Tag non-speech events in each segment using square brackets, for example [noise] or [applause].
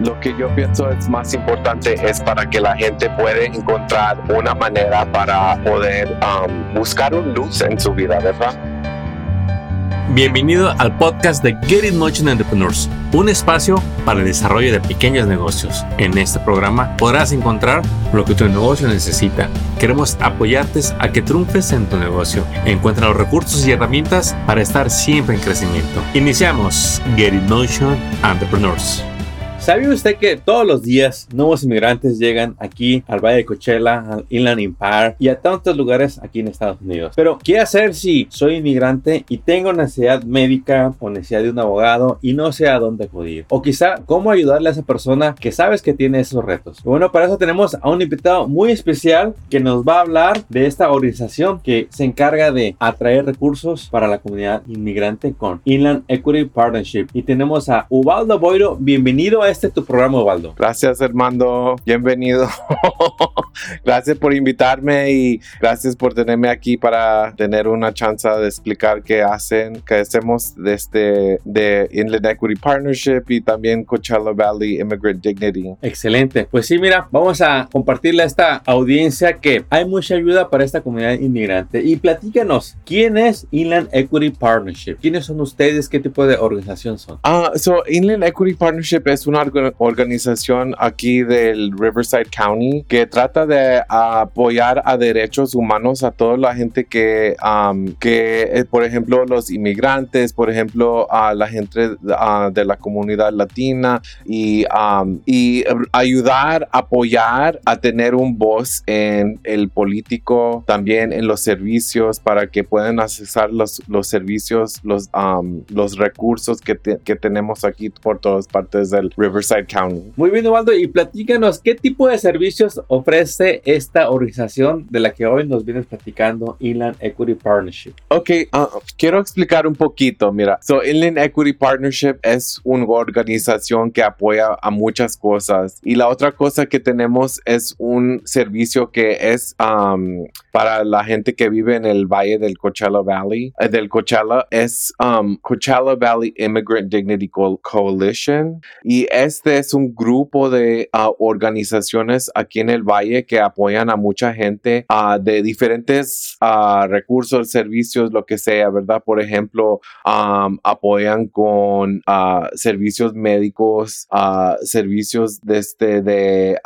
lo que yo pienso es más importante es para que la gente pueda encontrar una manera para poder um, buscar un luz en su vida, ¿verdad? Bienvenido al podcast de Get In Motion Entrepreneurs, un espacio para el desarrollo de pequeños negocios. En este programa podrás encontrar lo que tu negocio necesita. Queremos apoyarte a que triunfes en tu negocio. Encuentra los recursos y herramientas para estar siempre en crecimiento. Iniciamos Get In Motion Entrepreneurs. ¿Sabía usted que todos los días nuevos inmigrantes llegan aquí al Valle de Coachella, al Inland Empire y a tantos lugares aquí en Estados Unidos? Pero, ¿qué hacer si soy inmigrante y tengo necesidad médica o necesidad de un abogado y no sé a dónde acudir? O quizá, ¿cómo ayudarle a esa persona que sabes que tiene esos retos? bueno, para eso tenemos a un invitado muy especial que nos va a hablar de esta organización que se encarga de atraer recursos para la comunidad inmigrante con Inland Equity Partnership. Y tenemos a Ubaldo Boiro. Bienvenido a este tu programa, Waldo. Gracias, Armando. Bienvenido. [laughs] gracias por invitarme y gracias por tenerme aquí para tener una chance de explicar qué hacen, qué hacemos desde de Inland Equity Partnership y también Coachella Valley Immigrant Dignity. Excelente. Pues sí, mira, vamos a compartirle a esta audiencia que hay mucha ayuda para esta comunidad inmigrante y platícanos, ¿quién es Inland Equity Partnership? ¿Quiénes son ustedes? ¿Qué tipo de organización son? Ah, so Inland Equity Partnership es una organización aquí del Riverside County que trata de apoyar a derechos humanos a toda la gente que, que eh, por ejemplo, los inmigrantes, por ejemplo, a la gente de la comunidad latina y, y ayudar, apoyar a tener un voz en el político, también en los servicios para que puedan accesar los, los servicios, los, los recursos que, que tenemos aquí por todas partes del Riverside Riverside County. Muy bien, Eduardo, y platícanos, ¿qué tipo de servicios ofrece esta organización de la que hoy nos vienes platicando, Inland Equity Partnership? Ok, uh, quiero explicar un poquito, mira, so Inland Equity Partnership es una organización que apoya a muchas cosas y la otra cosa que tenemos es un servicio que es um, para la gente que vive en el valle del Coachella Valley, eh, del Coachella, es um, Coachella Valley Immigrant Dignity Coalition y este es un grupo de ah, organizaciones aquí en el valle que apoyan a mucha gente ah, de diferentes ah, recursos, servicios, lo que sea, ¿verdad? Por ejemplo, apoyan con servicios médicos, servicios de, este, de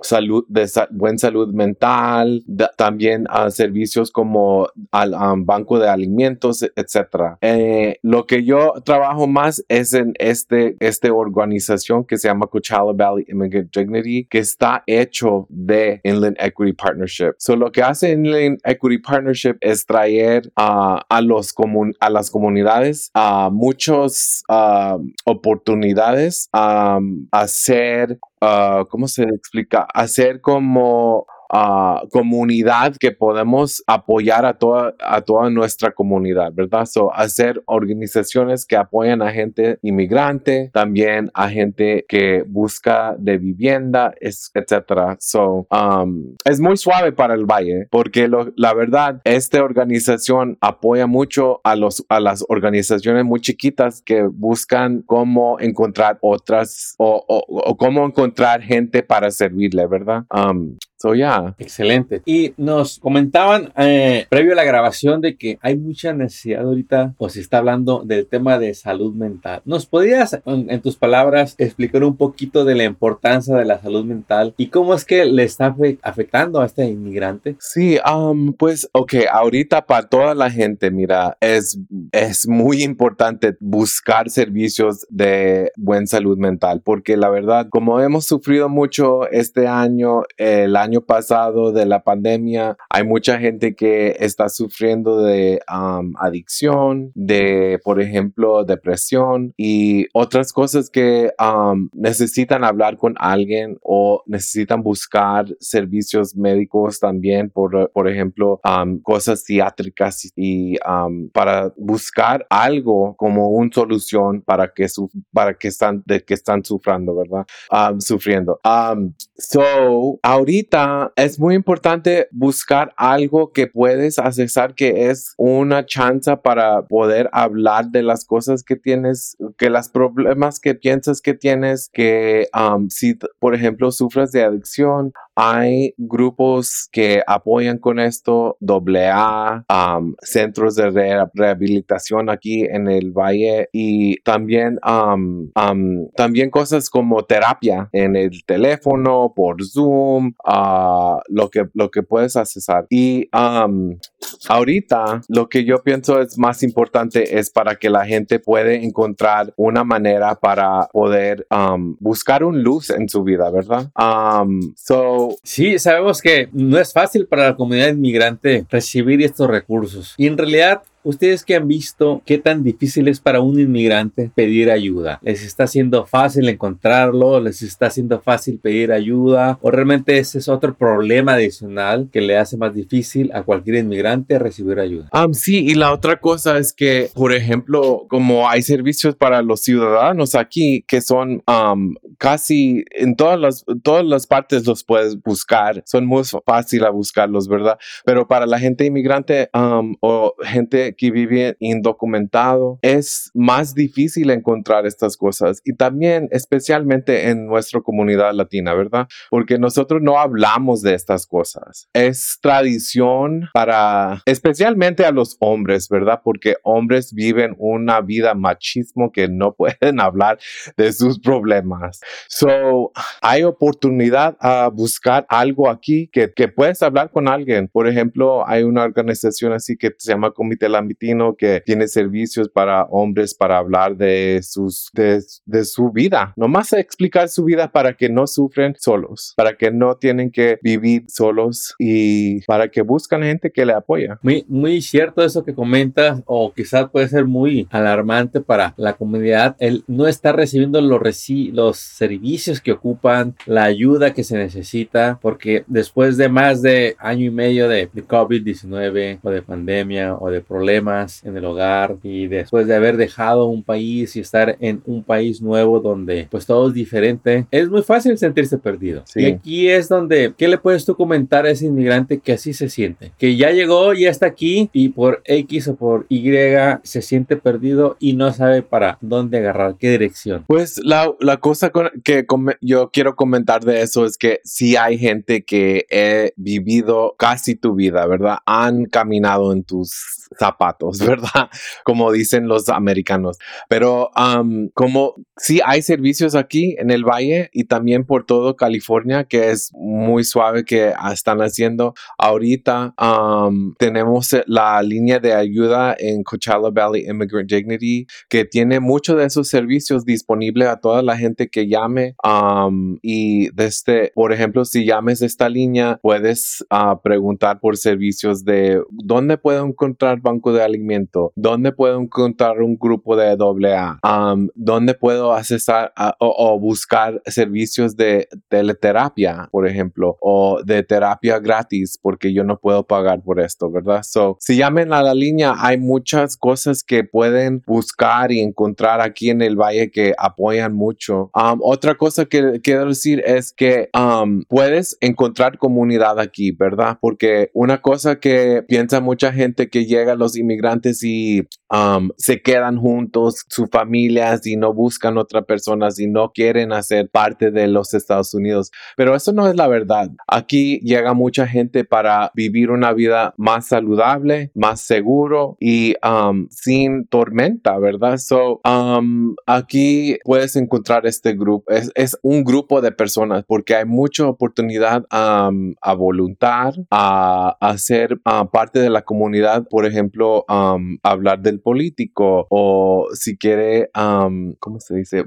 salud, de buen salud mental, también a servicios como al banco de alimentos, etcétera. Eh, lo que yo trabajo más es en este, este organización que se llama Coachella Valley Immigrant Dignity, que está hecho de Inland Equity Partnership. So, lo que hace Inland Equity Partnership es traer a, los a las comunidades a muchas oportunidades a hacer uh, ¿cómo se explica? Hacer como comunidad que podemos apoyar a toda, a toda nuestra comunidad, ¿verdad? So, hacer organizaciones que apoyan a gente inmigrante, también a gente que busca de vivienda, etcétera. So, um, es muy suave para el valle porque la verdad, esta organización apoya mucho a, los, a las organizaciones muy chiquitas que buscan cómo encontrar otras o, o, cómo encontrar gente para servirle, ¿verdad? Um, So, yeah. Excelente. Y nos comentaban eh, previo a la grabación de que hay mucha necesidad ahorita, o se está hablando del tema de salud mental. ¿Nos podrías, en, tus palabras, explicar un poquito de la importancia de la salud mental y cómo es que le está afectando a este inmigrante? Sí, um, pues, ok, ahorita para toda la gente, mira, es, es muy importante buscar servicios de buen salud mental, porque la verdad, como hemos sufrido mucho este año, el año año pasado de la pandemia, hay mucha gente que está sufriendo de adicción, de, por ejemplo, depresión y otras cosas que necesitan hablar con alguien o necesitan buscar servicios médicos también, por, por ejemplo, cosas psiquiátricas y para buscar algo como una solución para que, su, para que están, de que están sufriendo, ¿verdad? sufriendo. so, ahorita ahorita es muy importante buscar algo que puedes accesar que es una chance para poder hablar de las cosas que tienes, que los problemas que piensas que tienes, que um, si por ejemplo sufres de adicción, hay grupos que apoyan con esto, AA, um, centros de rehabilitación aquí en el valle y también, um, um, también cosas como terapia en el teléfono, por Zoom, lo, que, lo que puedes accesar. Y ahorita lo que yo pienso es más importante es para que la gente puede encontrar una manera para poder buscar un luz en su vida, ¿verdad? so, Sí, sabemos que no es fácil para la comunidad inmigrante recibir estos recursos. Y en realidad Ustedes que han visto qué tan difícil es para un inmigrante pedir ayuda. ¿Les está siendo fácil encontrarlo? ¿Les está haciendo fácil pedir ayuda? ¿O realmente ese es otro problema adicional que le hace más difícil a cualquier inmigrante recibir ayuda? Um, sí, y la otra cosa es que, por ejemplo, como hay servicios para los ciudadanos aquí que son um, casi en todas las, todas las partes los puedes buscar, son muy fácil a buscarlos, ¿verdad? Pero para la gente inmigrante um, o gente que vive indocumentado, es más difícil encontrar estas cosas y también especialmente en nuestra comunidad latina, ¿verdad? Porque nosotros no hablamos de estas cosas. Es tradición para especialmente a los hombres, ¿verdad? Porque hombres viven una vida machismo que no [laughs] pueden hablar de sus problemas. So, hay oportunidad a buscar algo aquí que, que puedes hablar con alguien. Por ejemplo, hay una organización así que se llama Comité Ambitino que tiene servicios para hombres para hablar de sus de, de su vida, nomás explicar su vida para que no sufren solos, para que no tienen que vivir solos y para que buscan gente que le apoya. Muy muy cierto eso que comentas o quizás puede ser muy alarmante para la comunidad el no estar recibiendo los los servicios que ocupan, la ayuda que se necesita, porque después de más de año y medio de, de COVID-19 o de pandemia o de problemas problemas en el hogar y después de haber dejado un país y estar en un país nuevo donde pues todo es diferente, es muy fácil sentirse perdido. Y aquí es donde, ¿qué le puedes tú comentar a ese inmigrante que así se siente? Que ya llegó, ya está aquí y por X o por Y se siente perdido y no sabe para dónde agarrar, qué dirección. Pues la, la cosa que yo quiero comentar de eso es que si hay gente que he vivido casi tu vida, ¿verdad? Han caminado en tus zapatos, [laughs] ¿verdad? Como dicen los americanos. Pero como sí hay servicios aquí en el valle y también por todo California que es muy suave que están haciendo ahorita. tenemos la línea de ayuda en Coachella Valley Immigrant Dignity que tiene muchos de esos servicios disponibles a toda la gente que llame. y desde, por ejemplo, si llames esta línea, puedes ah, preguntar por servicios de dónde puedo encontrar banco de alimento, dónde puedo encontrar un grupo de AA, um, dónde puedo accesar o, buscar servicios de teleterapia, por ejemplo, o de terapia gratis, porque yo no puedo pagar por esto, ¿verdad? So, si llamen a la línea, hay muchas cosas que pueden buscar y encontrar aquí en el valle que apoyan mucho. Um, otra cosa que quiero decir es que um, puedes encontrar comunidad aquí, ¿verdad? Porque una cosa que piensa mucha gente que llega los inmigrantes y um, se quedan juntos, sus familias y no buscan otras personas y no quieren hacer parte de los Estados Unidos. Pero eso no es la verdad. Aquí llega mucha gente para vivir una vida más saludable, más seguro y um, sin tormenta, ¿verdad? So, um, aquí puedes encontrar este grupo. Es, un grupo de personas porque hay mucha oportunidad a voluntad, a, a ser parte de la comunidad. Por ejemplo, hablar del político o si quiere, ¿cómo se dice?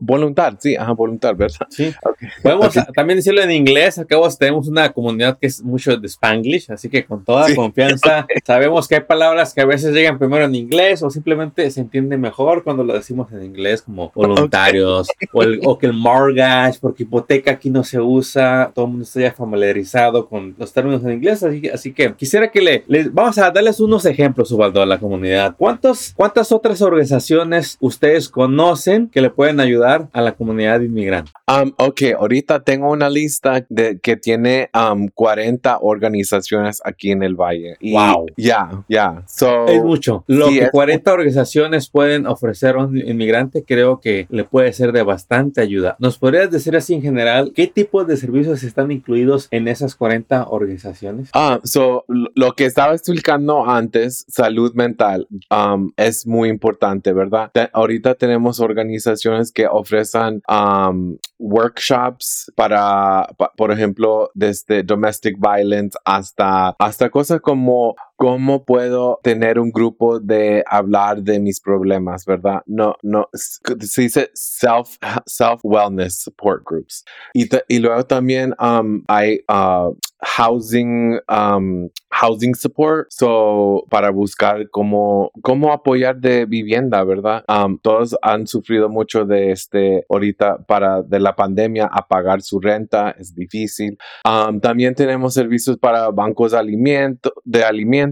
voluntad, sí, ajá, voluntad, ¿verdad? Sí. [laughs] Podemos también decirlo en inglés, acá tenemos una comunidad que es mucho de Spanglish, así que con toda confianza [laughs] sabemos que hay palabras que a veces llegan primero en inglés o simplemente se entiende mejor cuando lo decimos en inglés como voluntarios o, el, o, que el mortgage, porque hipoteca aquí no se usa, todo el mundo está ya familiarizado con los términos en inglés, así, así que quisiera que le, le vamos a darles unos ejemplos, Ubaldo, a la comunidad comunidad. ¿Cuántos, ¿Cuántas otras organizaciones ustedes conocen que le pueden ayudar a la comunidad inmigrante? Um, ok, ahorita tengo una lista de, que tiene um, 40 organizaciones aquí en el Valle. wow. Ya, ya. es mucho. Lo que 40 organizaciones pueden ofrecer a un inmigrante creo que le puede ser de bastante ayuda. ¿Nos podrías decir así en general qué tipo de servicios están incluidos en esas 40 organizaciones? Ah, so, lo que estaba explicando antes, salud mental, um, es muy importante, ¿verdad? ahorita tenemos organizaciones que ofrecen um, workshops para, por ejemplo, desde domestic violence hasta, hasta cosas como cómo puedo tener un grupo de hablar de mis problemas, ¿verdad? No, no, se dice self, self wellness support groups. Y, y luego también um, hay uh, housing, um, housing support, so para buscar cómo, cómo apoyar de vivienda, ¿verdad? Um, todos han sufrido mucho de este, ahorita para de la pandemia, a pagar su renta es difícil. Um, también tenemos servicios para bancos de, alimento, de alimentos,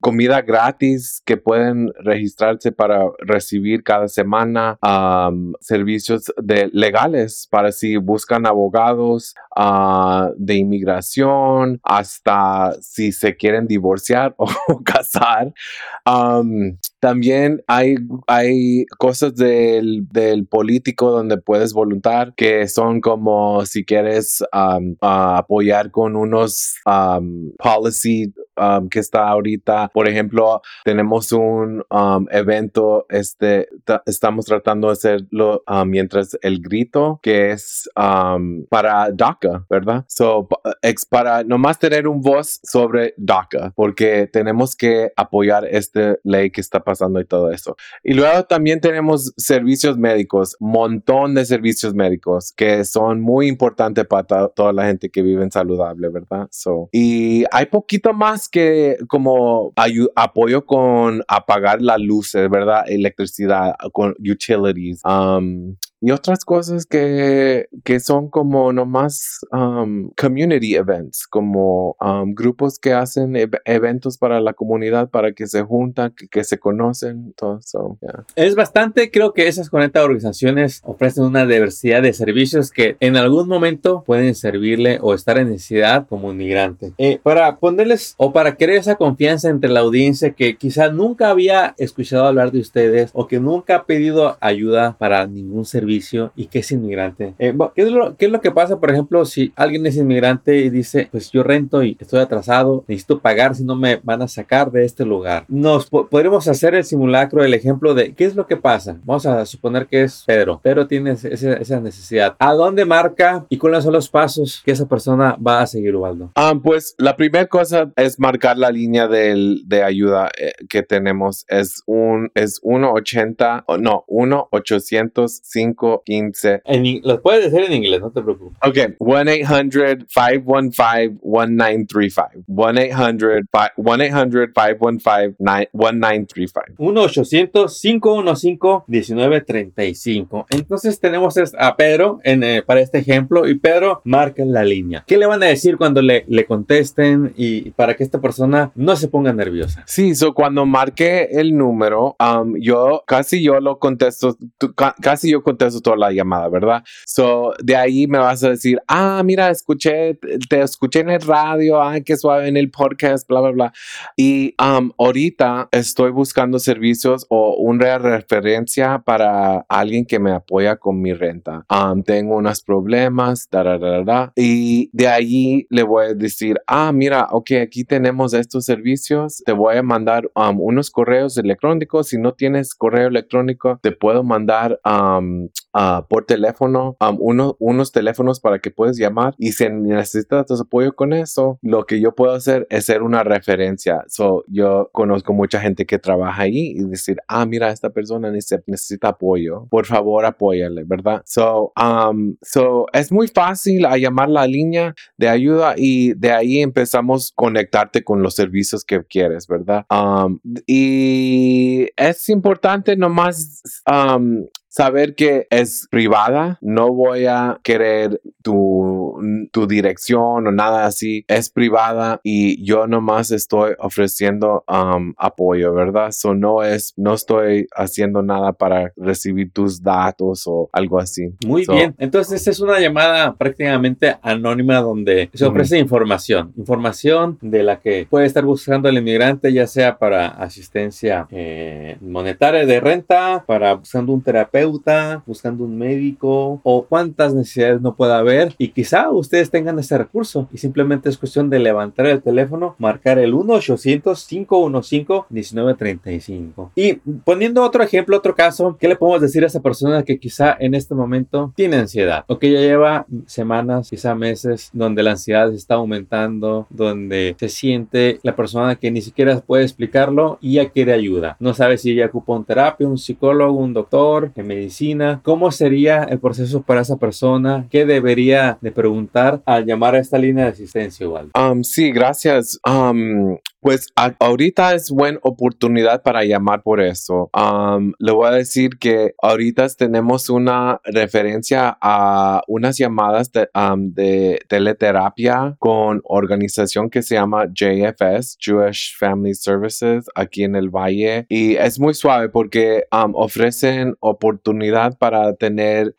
comida gratis que pueden registrarse para recibir cada semana, servicios legales para si buscan abogados, uh, de inmigración hasta si se quieren divorciar [laughs] o casar. También hay, hay cosas del, del, político donde puedes voluntar que son como si quieres apoyar con unos um, um, que está ahorita. Por ejemplo, tenemos un evento, este, estamos tratando de hacerlo mientras el grito, que es para DACA, ¿verdad? So, para nomás tener un voz sobre DACA, porque tenemos que apoyar esta ley que está pasando y todo eso. Y luego también tenemos servicios médicos, montón de servicios médicos que son muy importantes para toda la gente que vive en saludable, ¿verdad? So, y hay poquito más que como apoyo con apagar las luces, ¿verdad? Electricidad, con utilities. Um, y otras cosas que, que son como nomás um, community events, como um, grupos que hacen eventos para la comunidad, para que se juntan, que, se conocen, todo eso. Es bastante, creo que esas 40 organizaciones ofrecen una diversidad de servicios que en algún momento pueden servirle o estar en necesidad como inmigrante. Eh, para ponerles o para crear esa confianza entre la audiencia que quizá nunca había escuchado hablar de ustedes o que nunca ha pedido ayuda para ningún servicio y que es inmigrante. Eh, ¿qué, es lo, ¿Qué es lo que pasa, por ejemplo, si alguien es inmigrante y dice, pues yo rento y estoy atrasado, necesito pagar si no me van a sacar de este lugar? Nos podremos hacer el simulacro, el ejemplo de qué es lo que pasa. Vamos a suponer que es Pedro. Pedro tiene esa, necesidad. ¿A dónde marca y cuáles son los pasos que esa persona va a seguir, Ubaldo? Ah, pues la primera cosa es marcar la línea de ayuda eh, que tenemos. Es un es 180, no, 1 800 15. En, los puedes decir en inglés, no te preocupes. Ok, 1-800-515-1935. 1-800-515-1935. 1-800-515-1935. Entonces tenemos a Pedro en, eh, para este ejemplo y Pedro marca la línea. ¿Qué le van a decir cuando le, le contesten y para que esta persona no se ponga nerviosa? Sí, so cuando marque el número, um, yo casi yo lo contesto, casi yo contesto toda la llamada, ¿verdad? So, de ahí me vas a decir, ah, mira, escuché, te escuché en el radio, ah, qué suave en el podcast, bla, bla, bla. Y um, ahorita estoy buscando servicios o una referencia para alguien que me apoya con mi renta. Um, tengo unos problemas, da, da, da, da, y de ahí le voy a decir, ah, mira, ok, aquí tenemos estos servicios, te voy a mandar um, unos correos electrónicos. Si no tienes correo electrónico, te puedo mandar um, uh, por teléfono, um, uno, unos teléfonos para que puedes llamar y si necesitas apoyo con eso, lo que yo puedo hacer es ser una referencia. So, yo conozco mucha gente que trabaja ahí y decir, ah, mira, esta persona necesita, apoyo, por favor apóyale, ¿verdad? So, um, so, es muy fácil a llamar la línea de ayuda y de ahí empezamos a conectarte con los servicios que quieres, ¿verdad? Um, y es importante nomás um, saber que es privada, no voy a querer tu, tu dirección o nada así, es privada y yo nomás estoy ofreciendo um, apoyo, ¿verdad? So no es, no estoy haciendo nada para recibir tus datos o algo así. Muy bien, entonces esta es una llamada prácticamente anónima donde se ofrece información, información de la que puede estar buscando el inmigrante, ya sea para asistencia eh, monetaria de renta, para buscando un terapeuta, buscando un médico o cuántas necesidades no pueda haber y quizá ustedes tengan ese recurso y simplemente es cuestión de levantar el teléfono, marcar el 1-800-515-1935. Y poniendo otro ejemplo, otro caso, ¿qué le podemos decir a esa persona que quizá en este momento tiene ansiedad o que ya lleva semanas, quizá meses, donde la ansiedad está aumentando, donde se siente la persona que ni siquiera puede explicarlo y ya quiere ayuda? No sabe si ella ocupa un terapia, un psicólogo, un doctor, en medicina. ¿Cómo sería el proceso para esa persona? ¿Qué debería de preguntar al llamar a esta línea de asistencia, igual? Um, sí, gracias. Um, pues ahorita es buena oportunidad para llamar por eso. Um, le voy a decir que ahorita tenemos una referencia a unas llamadas de, um, de teleterapia con organización que se llama JFS, Jewish Family Services, aquí en el Valle. Y es muy suave porque um, ofrecen oportunidad para tener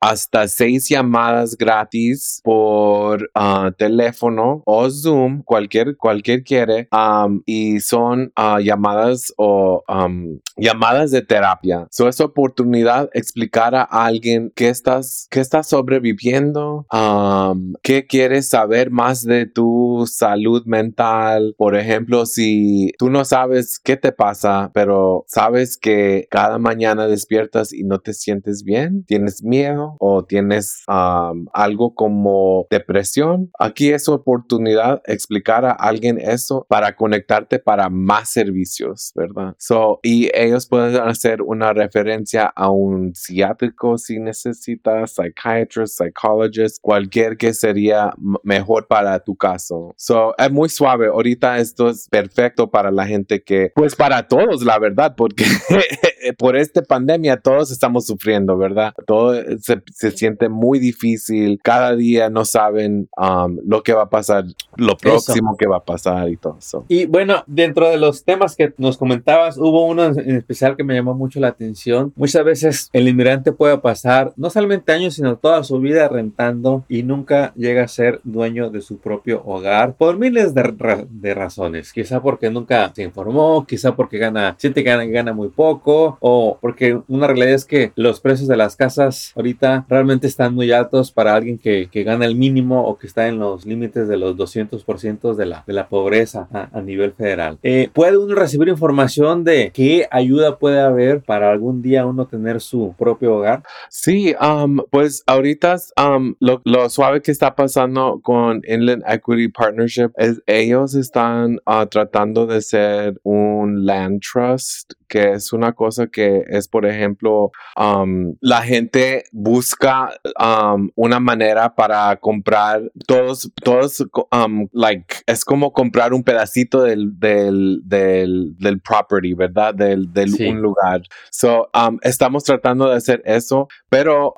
hasta seis llamadas gratis por uh, teléfono o Zoom, cualquier, cualquier quiere, um, y son uh, llamadas o um, llamadas de terapia. So es oportunidad explicar a alguien qué estás, qué estás sobreviviendo, um, quieres saber más de tu salud mental. Por ejemplo, si tú no sabes qué te pasa, pero sabes que cada mañana despiertas y no te sientes bien, tienes miedo o tienes algo como depresión, aquí es oportunidad explicar a alguien eso para conectarte para más servicios, ¿verdad? So, y ellos pueden hacer una referencia a un psiquiátrico si necesitas, psychiatrist, psychologist, cualquier que sería mejor para tu caso. So, es muy suave. Ahorita esto es perfecto para la gente que, pues para todos, la verdad, porque [laughs] por esta pandemia todos estamos sufriendo, ¿verdad? Todo se se siente muy difícil. Cada día no saben um, lo que va a pasar, lo próximo que va a pasar y todo eso. Y bueno, dentro de los temas que nos comentabas, hubo uno en especial que me llamó mucho la atención. Muchas veces el inmigrante puede pasar no solamente años, sino toda su vida rentando y nunca llega a ser dueño de su propio hogar por miles de, de razones. Quizá porque nunca se informó, quizá porque gana, siente que gana, gana muy poco o porque una realidad es que los precios de las casas ahorita realmente están muy altos para alguien que, que gana el mínimo o que está en los límites de los 200% de la, de la pobreza a, nivel federal. Eh, ¿Puede uno recibir información de qué ayuda puede haber para algún día uno tener su propio hogar? Sí, um, pues ahorita um, lo, lo, suave que está pasando con Inland Equity Partnership es ellos están uh, tratando de ser un land trust que es una cosa que es, por ejemplo, um, la gente busca um, una manera para comprar todos, todos, um, like, es como comprar un pedacito del, del, del, del property, ¿verdad? Del, del un lugar. So, estamos tratando de hacer eso, pero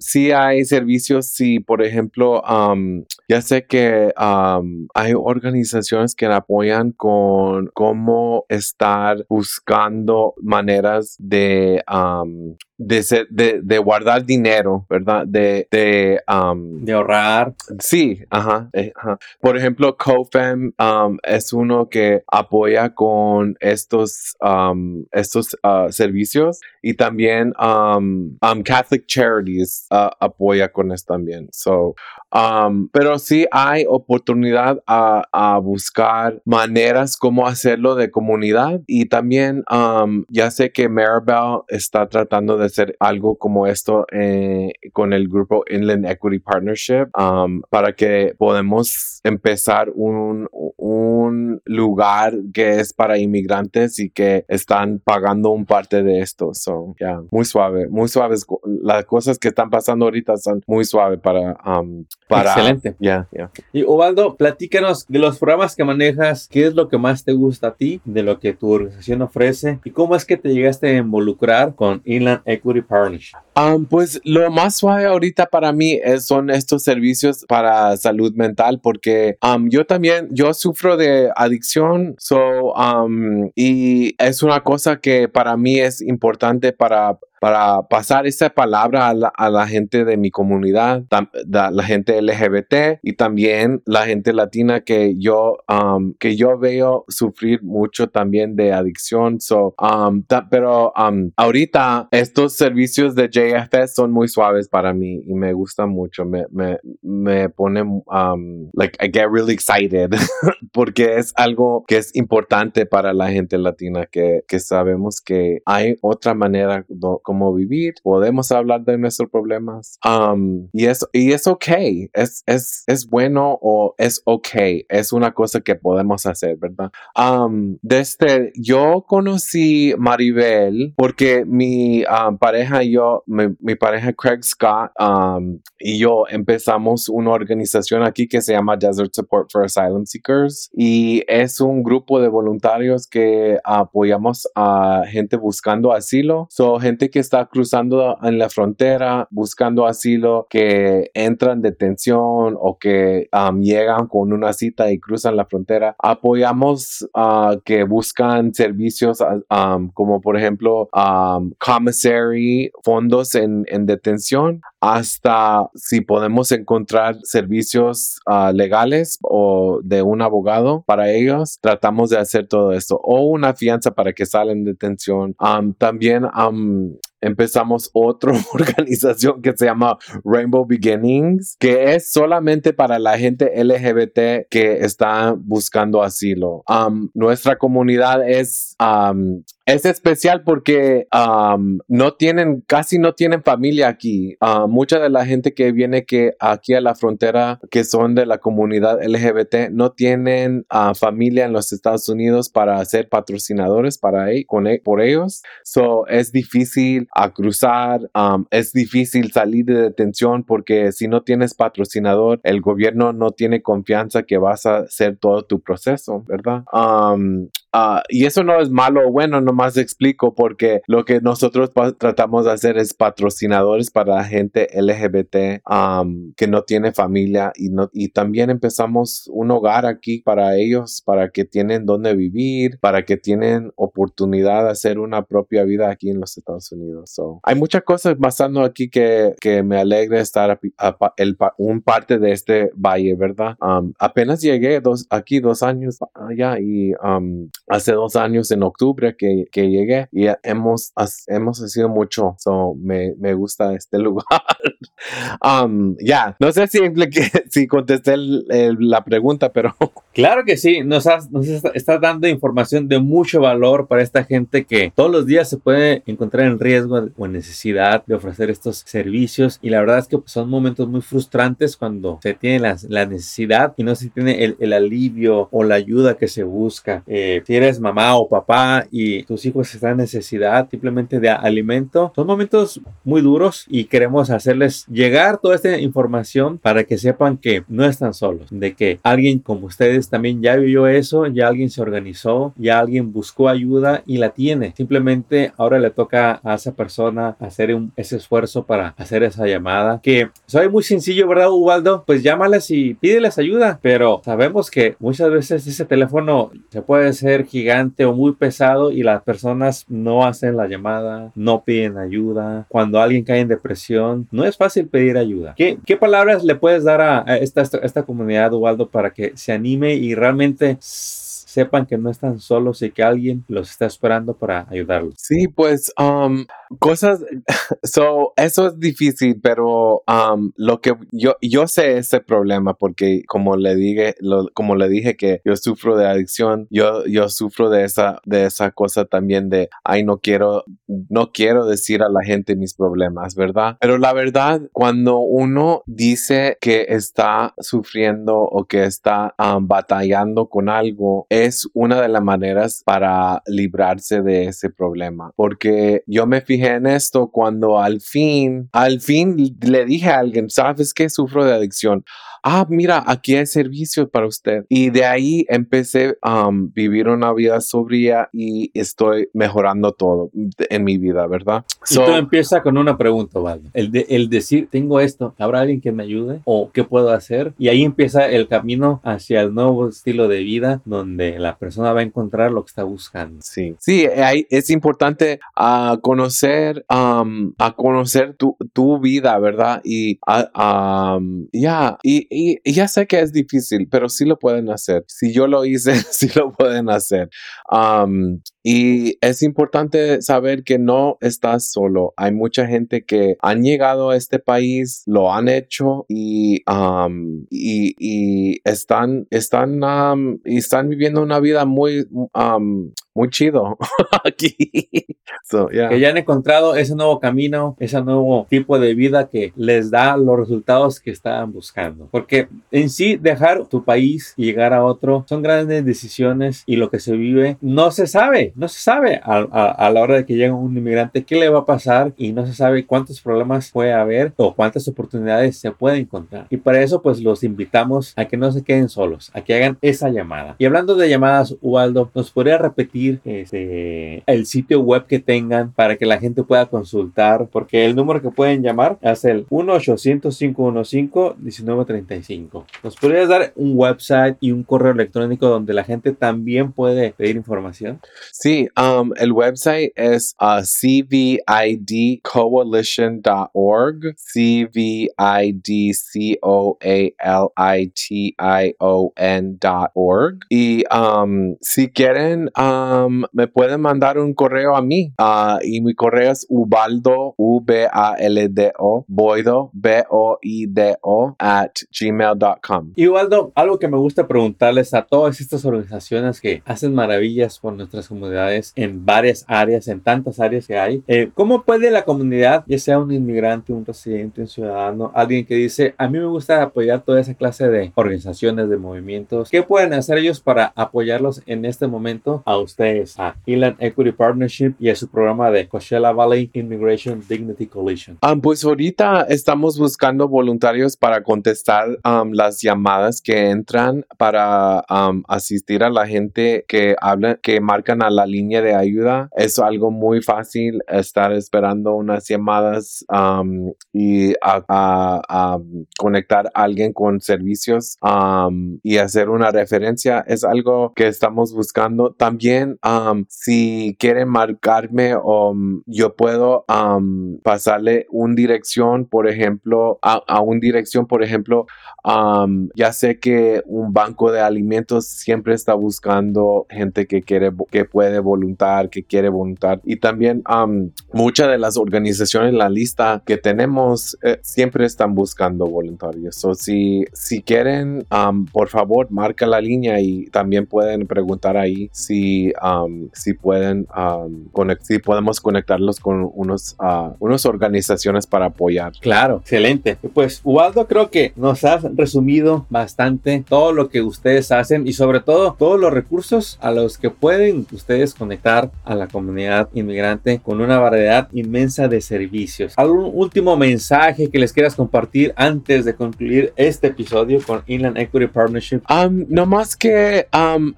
sí hay servicios, sí, por ejemplo, ya sé que hay organizaciones que apoyan con cómo estar buscando maneras de de, de, de, guardar dinero, ¿verdad? De, de, de ahorrar. Sí, ajá, eh, ajá. Por ejemplo, CoFem es uno que apoya con estos, estos ah, servicios y también Catholic Charities ah, apoya con esto también. So, pero sí hay oportunidad a, a, buscar maneras como hacerlo de comunidad y también ya sé que Maribel está tratando de hacer algo como esto eh, con el grupo Inland Equity Partnership um, para que podamos empezar un, un lugar que es para inmigrantes y que están pagando un parte de esto. So, yeah, muy suave, muy suaves. Las cosas que están pasando ahorita son muy suaves para, um, para. Excelente. Yeah, yeah. Y Ovaldo, platícanos de los programas que manejas, qué es lo que más te gusta a ti, de lo que tu organización ofrece y cómo es que te llegaste a involucrar con Inland Equity Partnership. Um, pues lo más suave ahorita para mí es, son estos servicios para salud mental porque um, yo también, yo sufro de adicción so, um, y es una cosa que para mí es importante para para pasar esa palabra a la, gente de mi comunidad, la, gente LGBT y también la gente latina que yo, um, que yo veo sufrir mucho también de adicción. Um, pero um, ahorita estos servicios de JFS son muy suaves para mí y me gustan mucho. Me, me, me pone, like, I get really excited [laughs] porque es algo que es importante para la gente latina que, que sabemos que hay otra manera cómo vivir, podemos hablar de nuestros problemas. Um, y, es, y es ok, es, es, es bueno o es ok, es una cosa que podemos hacer, ¿verdad? Um, desde yo conocí Maribel porque mi um, pareja y yo, mi, pareja Craig Scott um, y yo empezamos una organización aquí que se llama Desert Support for Asylum Seekers y es un grupo de voluntarios que apoyamos a gente buscando asilo, so gente que está cruzando en la frontera buscando asilo, que entran en detención o que um, llegan con una cita y cruzan la frontera. Apoyamos a uh, que buscan servicios um, como por ejemplo um, commissary, fondos en, en detención hasta si podemos encontrar servicios uh, legales o de un abogado para ellos, tratamos de hacer todo esto o una fianza para que salen de detención. también empezamos otra [laughs] organización que se llama Rainbow Beginnings, que es solamente para la gente LGBT que está buscando asilo. Um, nuestra comunidad es um, es especial porque no tienen, casi no tienen familia aquí. Uh, mucha de la gente que viene que aquí a la frontera, que son de la comunidad LGBT, no tienen uh, familia en los Estados Unidos para ser patrocinadores para e, con e, por ellos. So es difícil a cruzar, um, es difícil salir de detención porque si no tienes patrocinador, el gobierno no tiene confianza que vas a hacer todo tu proceso, ¿verdad? Um, uh, y eso no es malo o bueno, no más explico porque lo que nosotros tratamos de hacer es patrocinadores para la gente LGBT um, que no tiene familia y, no, y también empezamos un hogar aquí para ellos, para que tienen donde vivir, para que tienen oportunidad de hacer una propia vida aquí en los Estados Unidos. So, hay muchas cosas pasando aquí que, que me alegra estar el, un parte de este valle, ¿verdad? Um, apenas llegué dos, aquí dos años allá y um, hace dos años en octubre que que llegué y hemos, hemos sido mucho. So, me, me gusta este [laughs] lugar. um, ya, no sé si, [laughs] si contesté la pregunta, pero... [laughs] Claro que sí, nos, has, nos estás dando información de mucho valor para esta gente que todos los días se puede encontrar en riesgo o en necesidad de ofrecer estos servicios y la verdad es que son momentos muy frustrantes cuando se tiene la, la necesidad y no se tiene el, el, alivio o la ayuda que se busca. Eh, si eres mamá o papá y tus hijos están en necesidad simplemente de alimento. Son momentos muy duros y queremos hacerles llegar toda esta información para que sepan que no están solos, de que alguien como ustedes también ya vivió eso, ya alguien se organizó, ya alguien buscó ayuda y la tiene. Simplemente ahora le toca a esa persona hacer ese esfuerzo para hacer esa llamada. Que soy muy sencillo, ¿verdad, Ubaldo? Pues llámalas y pídeles ayuda, pero sabemos que muchas veces ese teléfono se puede ser gigante o muy pesado y la personas no hacen la llamada, no piden ayuda. Cuando alguien cae en depresión, no es fácil pedir ayuda. ¿Qué, palabras le puedes dar a, esta, esta, esta comunidad, Ubaldo, para que se anime y realmente sepan que no están solos y que alguien los está esperando para ayudarlos. Sí, pues um, cosas, [laughs] so, eso es difícil, pero um, lo que yo, yo sé ese problema porque como le dije, como le dije que yo sufro de adicción, yo, yo sufro de esa, de esa cosa también de, ay, no quiero, no quiero decir a la gente mis problemas, ¿verdad? Pero la verdad, cuando uno dice que está sufriendo o que está um, batallando con algo, una de las maneras para librarse de ese problema. Porque yo me fijé en esto cuando al fin, al fin le dije a alguien, ¿sabes que sufro de adicción? Ah, mira, aquí hay servicios para usted. Y de ahí empecé a um, vivir una vida sobria y estoy mejorando todo en mi vida, ¿verdad? Y todo empieza con una pregunta, ¿vale? El, de, el decir, tengo esto, ¿habrá alguien que me ayude? ¿O qué puedo hacer? Y ahí empieza el camino hacia el nuevo estilo de vida donde la persona va a encontrar lo que está buscando. Sí, sí, es importante a uh, conocer, um, a conocer tu, tu, vida, ¿verdad? Y uh, um, ya, y, y, ya sé que es difícil, pero sí lo pueden hacer. Si yo lo hice, [laughs] sí lo pueden hacer. Um, y es importante saber que no estás solo. Hay mucha gente que han llegado a este país, lo han hecho y, um, y, y, están, están, um, y están viviendo una vida muy, um, muy chido [laughs] aquí. Que ya han encontrado ese nuevo camino, ese nuevo tipo de vida que les da los resultados que estaban buscando. Porque en sí, dejar tu país y llegar a otro son grandes decisiones y lo que se vive no se sabe no se sabe a, la hora de que llega un inmigrante qué le va a pasar y no se sabe cuántos problemas puede haber o cuántas oportunidades se puede encontrar. Y para eso pues los invitamos a que no se queden solos, a que hagan esa llamada. Y hablando de llamadas, Ubaldo, ¿nos podría repetir este, el sitio web que tengan para que la gente pueda consultar? Porque el número que pueden llamar es el 1-800-515-1935. ¿Nos podrías dar un website y un correo electrónico donde la gente también puede pedir información? Sí, um, el website es uh, cvidcoalition.org, cvidcoalition.org. Y um, si quieren, um, me pueden mandar un correo a mí. Uh, y mi correo es ubaldo, U-B-A-L-D-O, boido, B-O-I-D-O, at gmail.com. Y Ubaldo, algo que me gusta preguntarles a todas estas organizaciones que hacen maravillas por nuestras comunidades en varias áreas, en tantas áreas que hay. Eh, ¿Cómo puede la comunidad, ya sea un inmigrante, un residente, un ciudadano, alguien que dice, a mí me gusta apoyar toda esa clase de organizaciones, de movimientos, ¿qué pueden hacer ellos para apoyarlos en este momento a ustedes, a Inland Equity Partnership y a su programa de Coachella Valley Immigration Dignity Coalition? Um, pues ahorita estamos buscando voluntarios para contestar um, las llamadas que entran para um, asistir a la gente que habla, que marcan a la línea de ayuda. Es algo muy fácil estar esperando unas llamadas um, y conectar a alguien con servicios um, y hacer una referencia. Es algo que estamos buscando. También um, si quieren marcarme o yo puedo pasarle una dirección, por ejemplo, a, a una dirección, por ejemplo, ya sé que un banco de alimentos siempre está buscando gente que quiere que puede voluntar, que quiere voluntar. Y también muchas de las organizaciones en la lista que tenemos eh, siempre están buscando voluntarios. o si, si quieren, por favor, marca la línea y también pueden preguntar ahí si, si pueden si podemos conectarlos con unos, uh, unas organizaciones para apoyar. Claro, excelente. Pues Ubaldo, creo que nos has resumido bastante todo lo que ustedes hacen y sobre todo todos los recursos a los que pueden ustedes conectar a la comunidad inmigrante con una variedad inmensa de servicios. ¿Algún último mensaje que les quieras compartir antes de concluir este episodio con Inland Equity Partnership? no más que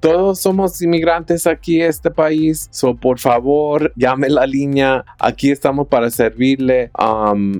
todos somos inmigrantes aquí en este país, so por favor llame la línea, aquí estamos para servirle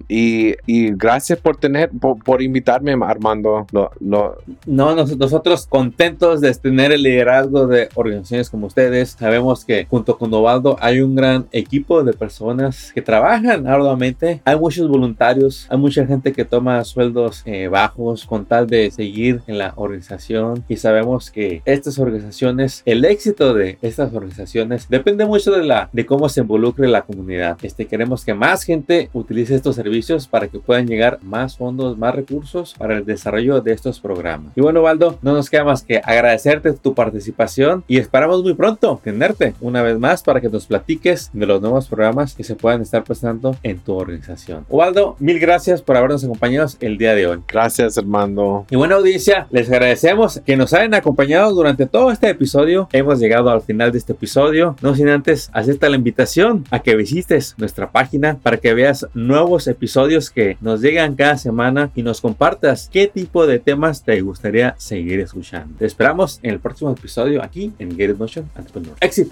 y, gracias por tener, por, invitarme Armando. No, nosotros contentos de tener el liderazgo de organizaciones como ustedes, sabemos Sabemos que junto con Ovaldo hay un gran equipo de personas que trabajan arduamente. Hay muchos voluntarios, hay mucha gente que toma sueldos eh, bajos con tal de seguir en la organización y sabemos que estas organizaciones, el éxito de estas organizaciones depende mucho de la de cómo se involucre la comunidad. Este queremos que más gente utilice estos servicios para que puedan llegar más fondos, más recursos para el desarrollo de estos programas. Y bueno, Valdo, no nos queda más que agradecerte tu participación y esperamos muy pronto tenerte una vez más para que nos platiques de los nuevos programas que se puedan estar prestando en tu organización. Ubaldo, mil gracias por habernos acompañado el día de hoy. Gracias, hermano. Y buena audiencia, les agradecemos que nos hayan acompañado durante todo este episodio. Hemos llegado al final de este episodio. No sin antes acepta la invitación a que visites nuestra página para que veas nuevos episodios que nos llegan cada semana y nos compartas qué tipo de temas te gustaría seguir escuchando. Te esperamos en el próximo episodio aquí en Get It Motion Entrepreneur. ¡Éxito!